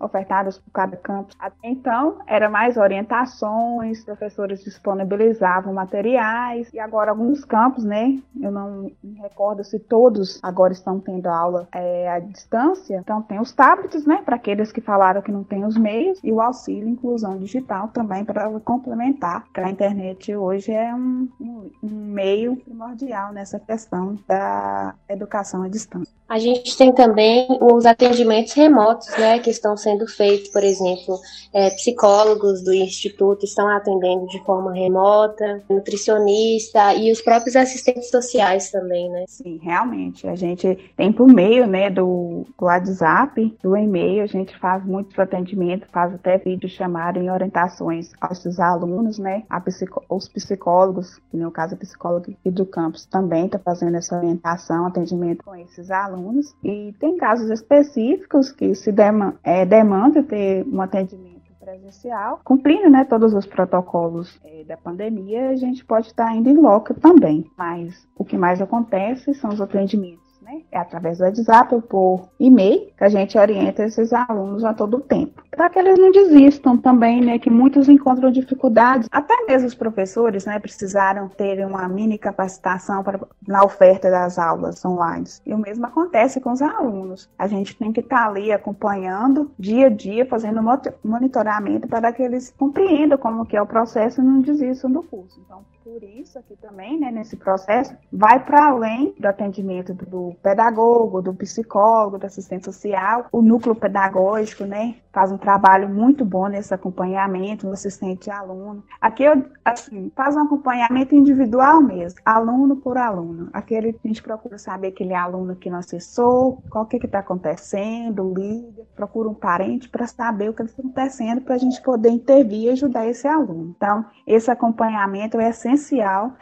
ofertadas por cada campus. Até então, era mais orientações, professores disponibilizavam materiais, e agora alguns campos, né? Eu não me recordo se todos agora estão tendo aula é, à distância. Então, tem os tablets, né? Para aqueles que falaram que não tem os meios, e o auxílio inclusão digital também para complementar. Que a internet hoje é um, um, um meio primordial nessa questão da educação à distância. A gente tem também os atendimentos remotos, né, que estão sendo feitos, por exemplo, é, psicólogos do instituto estão atendendo de forma remota, nutricionista e os próprios assistentes sociais também, né? Sim, realmente. A gente tem por meio, né, do, do WhatsApp, do e-mail, a gente faz muitos atendimentos, faz até vídeo chamado em orientações aos alunos, né, a psico, os psicólogos, no caso a psicóloga e do campus também está fazendo essa orientação, atendimento com esses alunos. E tem casos específicos que se é, demanda ter um atendimento presencial, cumprindo né, todos os protocolos é, da pandemia, a gente pode estar indo em loco também. Mas o que mais acontece são os atendimentos né? É através do WhatsApp ou por e-mail que a gente orienta esses alunos a todo tempo. Para que eles não desistam também, né? Que muitos encontram dificuldades. Até mesmo os professores, né? Precisaram ter uma mini capacitação para, na oferta das aulas online. E o mesmo acontece com os alunos. A gente tem que estar tá ali acompanhando dia a dia, fazendo monitoramento para que eles compreendam como que é o processo e não desistam do curso. Então, por isso aqui também, né, nesse processo, vai para além do atendimento do pedagogo, do psicólogo, do assistente social, o núcleo pedagógico, né, faz um trabalho muito bom nesse acompanhamento, no assistente aluno. Aqui, eu, assim, faz um acompanhamento individual mesmo, aluno por aluno. Aquele a gente procura saber aquele aluno que não acessou, qual que está acontecendo, liga, procura um parente para saber o que está acontecendo, para a gente poder intervir e ajudar esse aluno. Então, esse acompanhamento é essencial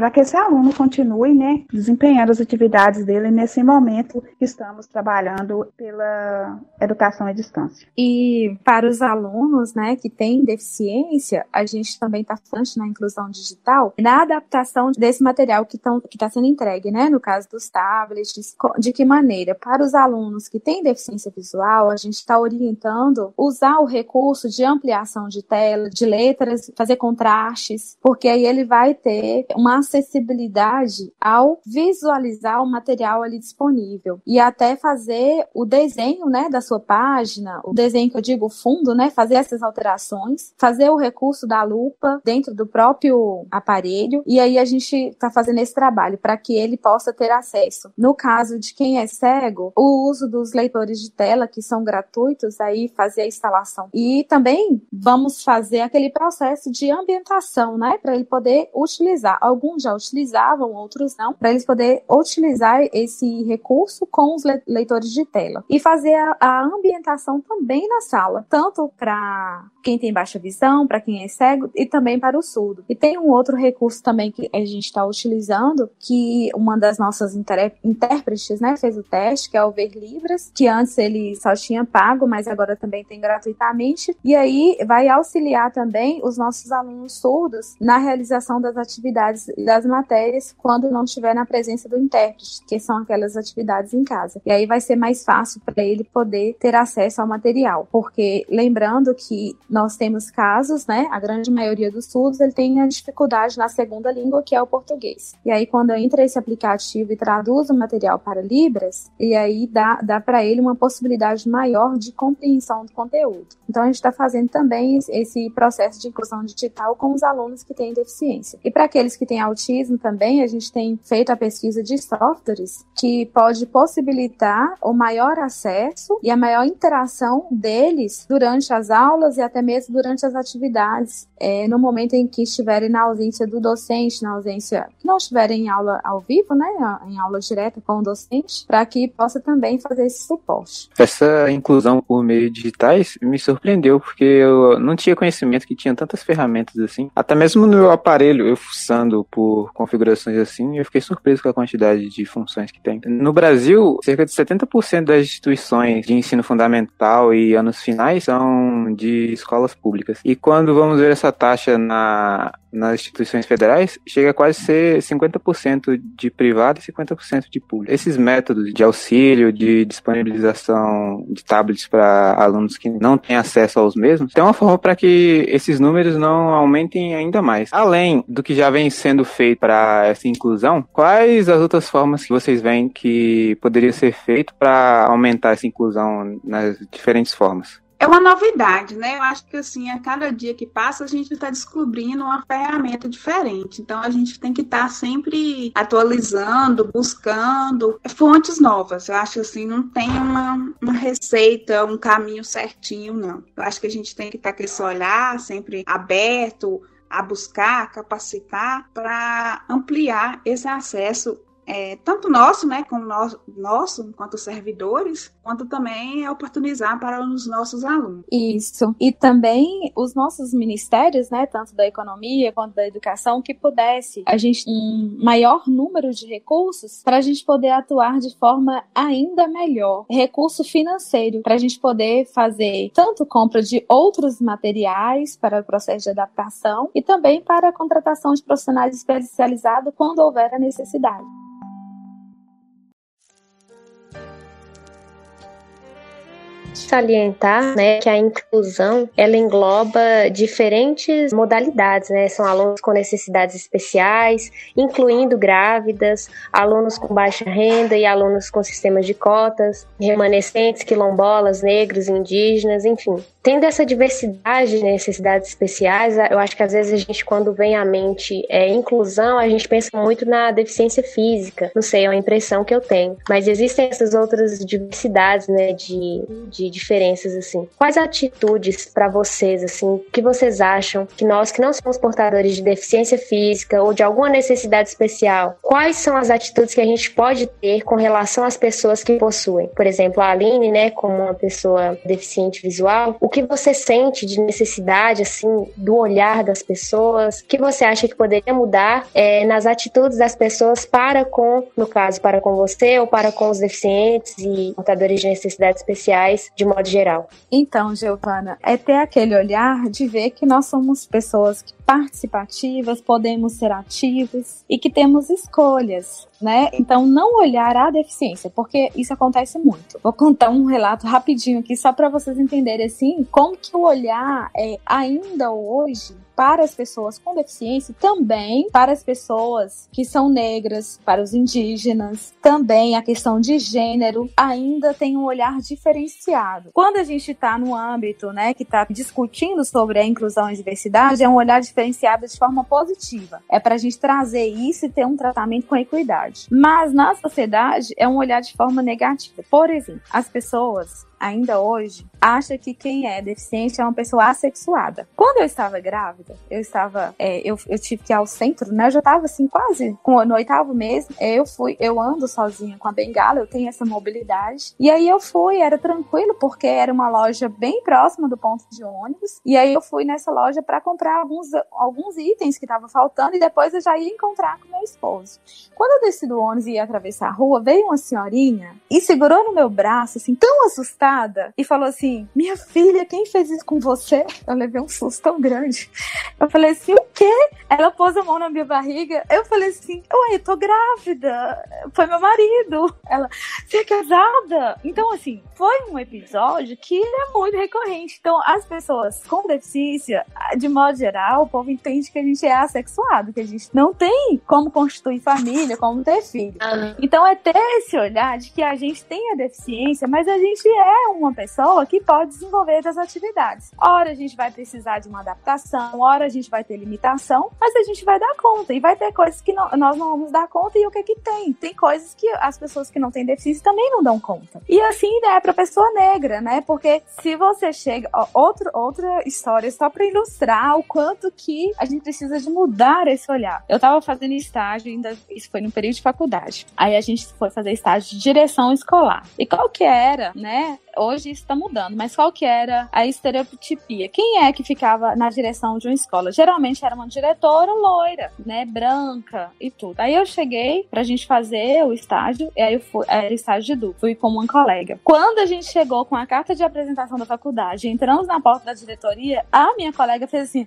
para que esse aluno continue né, desempenhando as atividades dele nesse momento que estamos trabalhando pela educação à distância. E para os alunos né, que têm deficiência, a gente também está falando na inclusão digital, na adaptação desse material que está sendo entregue, né, no caso dos tablets, de que maneira? Para os alunos que têm deficiência visual, a gente está orientando usar o recurso de ampliação de tela, de letras, fazer contrastes, porque aí ele vai ter uma acessibilidade ao visualizar o material ali disponível e até fazer o desenho, né, da sua página, o desenho que eu digo fundo, né, fazer essas alterações, fazer o recurso da lupa dentro do próprio aparelho e aí a gente está fazendo esse trabalho para que ele possa ter acesso. No caso de quem é cego, o uso dos leitores de tela que são gratuitos, aí fazer a instalação e também vamos fazer aquele processo de ambientação, né, para ele poder utilizar. Alguns já utilizavam, outros não, para eles poder utilizar esse recurso com os leitores de tela e fazer a, a ambientação também na sala, tanto para quem tem baixa visão, para quem é cego e também para o surdo. E tem um outro recurso também que a gente está utilizando, que uma das nossas intérpretes, né, fez o teste, que é o Ver Libras, que antes ele só tinha pago, mas agora também tem gratuitamente. E aí vai auxiliar também os nossos alunos surdos na realização das atividades das matérias quando não estiver na presença do intérprete, que são aquelas atividades em casa. E aí vai ser mais fácil para ele poder ter acesso ao material, porque lembrando que nós temos casos, né, a grande maioria dos surdos ele tem a dificuldade na segunda língua, que é o português. E aí quando entra esse aplicativo e traduz o material para Libras, e aí dá, dá para ele uma possibilidade maior de compreensão do conteúdo. Então a gente está fazendo também esse processo de inclusão digital com os alunos que têm deficiência. E para aqueles que têm autismo também, a gente tem feito a pesquisa de softwares que pode possibilitar o maior acesso e a maior interação deles durante as aulas e até mesmo durante as atividades, é, no momento em que estiverem na ausência do docente, na ausência que não estiverem em aula ao vivo, né, em aula direta com o docente, para que possa também fazer esse suporte. Essa inclusão por meio digitais me surpreendeu porque eu não tinha conhecimento que tinha tantas ferramentas assim. Até mesmo no meu aparelho, eu fuçando por configurações assim, eu fiquei surpreso com a quantidade de funções que tem. No Brasil, cerca de 70% das instituições de ensino fundamental e anos finais são de escolas públicas. E quando vamos ver essa taxa na nas instituições federais chega a quase ser 50% de privado e 50% de público. Esses métodos de auxílio, de disponibilização de tablets para alunos que não têm acesso aos mesmos, tem uma forma para que esses números não aumentem ainda mais. Além do que já vem sendo feito para essa inclusão, quais as outras formas que vocês veem que poderia ser feito para aumentar essa inclusão nas diferentes formas? É uma novidade, né? Eu acho que assim, a cada dia que passa, a gente está descobrindo uma ferramenta diferente. Então a gente tem que estar tá sempre atualizando, buscando fontes novas. Eu acho assim, não tem uma, uma receita, um caminho certinho, não. Eu acho que a gente tem que estar tá com esse olhar sempre aberto a buscar, capacitar para ampliar esse acesso é, tanto nosso, né, como nosso, nosso, enquanto servidores, quanto também oportunizar para os nossos alunos. Isso. E também os nossos ministérios, né, tanto da economia quanto da educação, que pudesse a gente um maior número de recursos para a gente poder atuar de forma ainda melhor. Recurso financeiro para a gente poder fazer tanto compra de outros materiais para o processo de adaptação e também para a contratação de profissionais especializados quando houver a necessidade. Salientar, né, que a inclusão ela engloba diferentes modalidades, né? São alunos com necessidades especiais, incluindo grávidas, alunos com baixa renda e alunos com sistemas de cotas, remanescentes, quilombolas, negros, indígenas, enfim. Tendo essa diversidade de necessidades especiais, eu acho que às vezes a gente, quando vem à mente é, inclusão, a gente pensa muito na deficiência física. Não sei, é uma impressão que eu tenho. Mas existem essas outras diversidades, né, de, de de diferenças assim. Quais atitudes para vocês assim que vocês acham que nós que não somos portadores de deficiência física ou de alguma necessidade especial, quais são as atitudes que a gente pode ter com relação às pessoas que possuem? Por exemplo, a Aline, né, como uma pessoa deficiente visual, o que você sente de necessidade assim do olhar das pessoas? O que você acha que poderia mudar é, nas atitudes das pessoas para com, no caso, para com você ou para com os deficientes e portadores de necessidades especiais de modo geral? Então, Giovana, é ter aquele olhar de ver que nós somos pessoas participativas, podemos ser ativos e que temos escolhas, né? Então, não olhar a deficiência, porque isso acontece muito. Vou contar um relato rapidinho aqui só para vocês entenderem assim como que o olhar é ainda hoje para as pessoas com deficiência, também para as pessoas que são negras, para os indígenas, também a questão de gênero ainda tem um olhar diferenciado. Quando a gente está no âmbito, né, que está discutindo sobre a inclusão e diversidade, é um olhar diferenciado de forma positiva. É para a gente trazer isso e ter um tratamento com equidade. Mas na sociedade é um olhar de forma negativa. Por exemplo, as pessoas ainda hoje, acha que quem é deficiente é uma pessoa assexuada. Quando eu estava grávida, eu estava, é, eu, eu tive que ir ao centro, né? Eu já estava assim, quase com, no oitavo mês. Eu fui, eu ando sozinha com a bengala, eu tenho essa mobilidade. E aí eu fui, era tranquilo, porque era uma loja bem próxima do ponto de ônibus. E aí eu fui nessa loja para comprar alguns, alguns itens que estavam faltando e depois eu já ia encontrar com meu esposo. Quando eu desci do ônibus e ia atravessar a rua, veio uma senhorinha e segurou no meu braço, assim, tão assustada e falou assim: Minha filha, quem fez isso com você? Eu levei um susto tão grande. Eu falei assim: O quê? Ela pôs a mão na minha barriga. Eu falei assim: Ué, eu tô grávida. Foi meu marido. Ela, você é casada? Então, assim, foi um episódio que é muito recorrente. Então, as pessoas com deficiência, de modo geral, o povo entende que a gente é assexuado, que a gente não tem como constituir família, como ter filho. Então, é ter esse olhar de que a gente tem a deficiência, mas a gente é uma pessoa que pode desenvolver as atividades. Ora, a gente vai precisar de uma adaptação, ora, a gente vai ter limitação, mas a gente vai dar conta. E vai ter coisas que não, nós não vamos dar conta, e o que que tem? Tem coisas que as pessoas que não têm deficiência também não dão conta. E assim é pra pessoa negra, né? Porque se você chega. Ó, outro, outra história, só para ilustrar o quanto que a gente precisa de mudar esse olhar. Eu tava fazendo estágio, ainda isso foi no período de faculdade. Aí a gente foi fazer estágio de direção escolar. E qual que era, né? Hoje está mudando, mas qual que era a estereotipia? Quem é que ficava na direção de uma escola? Geralmente era uma diretora loira, né, branca e tudo. Aí eu cheguei pra gente fazer o estágio, e aí eu fui, era estágio de duplo, fui com uma colega. Quando a gente chegou com a carta de apresentação da faculdade, entramos na porta da diretoria, a minha colega fez assim,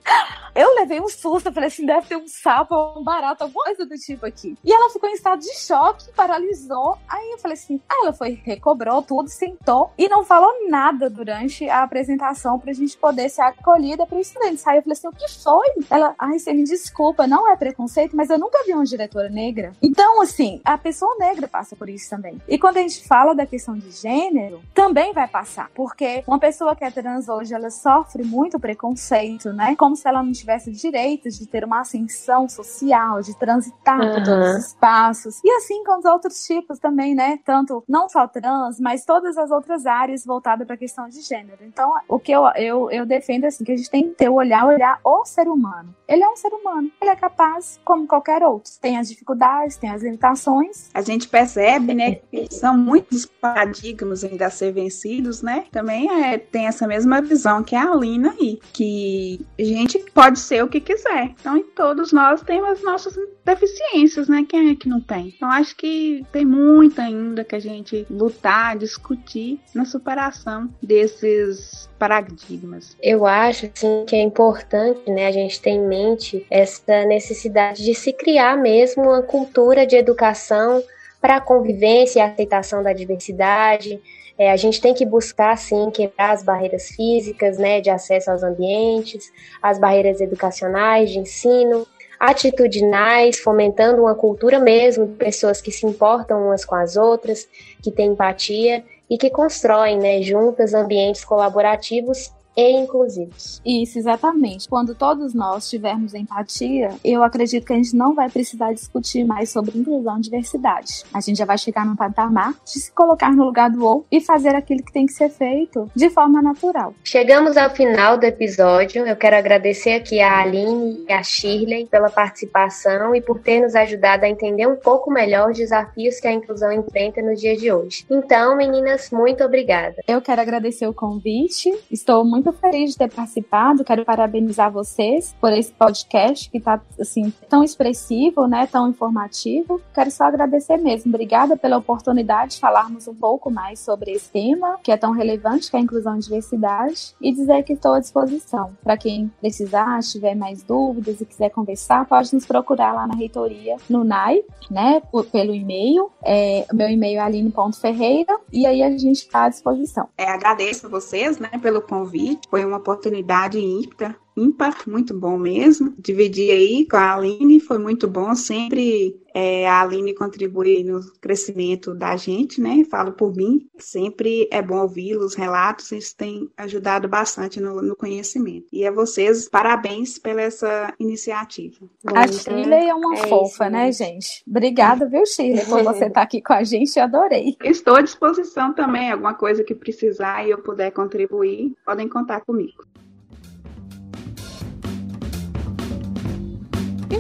eu levei um susto, falei assim, deve ter um sapo, um barato, alguma coisa do tipo aqui. E ela ficou em estado de choque, paralisou. Aí eu falei assim, ah, ela foi, recobrou tudo, sentou e não falou nada durante a apresentação pra gente poder ser acolhida para estudante. Aí eu falei assim: o que foi? Ela, ai, você me desculpa, não é preconceito, mas eu nunca vi uma diretora negra. Então, assim, a pessoa negra passa por isso também. E quando a gente fala da questão de gênero, também vai passar. Porque uma pessoa que é trans hoje, ela sofre muito preconceito, né? Como se ela não tivesse direitos de ter uma ascensão social, de transitar uhum. por todos os espaços. E assim com os outros tipos também, né? Tanto não só trans, mas todas as outras áreas áreas voltadas para a questão de gênero. Então, o que eu, eu, eu defendo é assim, que a gente tem que ter o olhar, olhar o ser humano. Ele é um ser humano, ele é capaz como qualquer outro. Tem as dificuldades, tem as limitações. A gente percebe, né, que são muitos paradigmas ainda a ser vencidos, né? Também é, tem essa mesma visão que a Alina aí, que a gente pode ser o que quiser. Então, todos nós temos nossas deficiências, né? Quem é que não tem? Então, acho que tem muito ainda que a gente lutar, discutir na superação desses paradigmas. Eu acho assim, que é importante né, a gente ter em mente essa necessidade de se criar mesmo uma cultura de educação para a convivência e aceitação da diversidade. É, a gente tem que buscar, sim, quebrar as barreiras físicas, né, de acesso aos ambientes, as barreiras educacionais, de ensino, atitudinais, fomentando uma cultura mesmo de pessoas que se importam umas com as outras, que têm empatia e que constroem né, juntas ambientes colaborativos e inclusivos. Isso, exatamente. Quando todos nós tivermos empatia, eu acredito que a gente não vai precisar discutir mais sobre inclusão e diversidade. A gente já vai chegar num patamar de se colocar no lugar do outro e fazer aquilo que tem que ser feito de forma natural. Chegamos ao final do episódio. Eu quero agradecer aqui a Aline e a Shirley pela participação e por ter nos ajudado a entender um pouco melhor os desafios que a inclusão enfrenta nos dias de hoje. Então, meninas, muito obrigada. Eu quero agradecer o convite. Estou muito feliz de ter participado. Quero parabenizar vocês por esse podcast que está assim tão expressivo, né, tão informativo. Quero só agradecer mesmo. Obrigada pela oportunidade de falarmos um pouco mais sobre esse tema que é tão relevante, que é a inclusão e diversidade, e dizer que estou à disposição. Para quem precisar, tiver mais dúvidas e quiser conversar, pode nos procurar lá na reitoria no NAI, né, pelo e-mail. É, meu e-mail é aline.ferreira e aí a gente está à disposição. É, agradeço a vocês, né, pelo convite. Foi uma oportunidade ímpar ímpar, muito bom mesmo. Dividir aí com a Aline, foi muito bom. Sempre é, a Aline contribui no crescimento da gente, né? Falo por mim. Sempre é bom ouvir os relatos, isso tem ajudado bastante no, no conhecimento. E a vocês, parabéns pela essa iniciativa. A Shirley é uma é fofa, né, gente? Obrigada, viu, Shirley, por (laughs) você estar aqui com a gente, eu adorei. Estou à disposição também, alguma coisa que precisar e eu puder contribuir, podem contar comigo.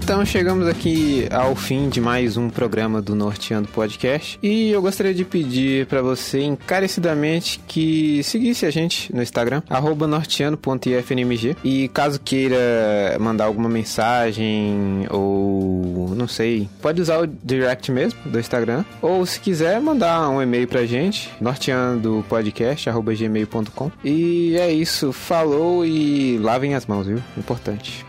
Então chegamos aqui ao fim de mais um programa do Norteando Podcast. E eu gostaria de pedir para você encarecidamente que seguisse a gente no Instagram @norteando.ifnmg e caso queira mandar alguma mensagem ou não sei, pode usar o direct mesmo do Instagram. Ou se quiser mandar um e-mail pra gente norteandopodcast@gmail.com e é isso, falou e lavem as mãos, viu? Importante.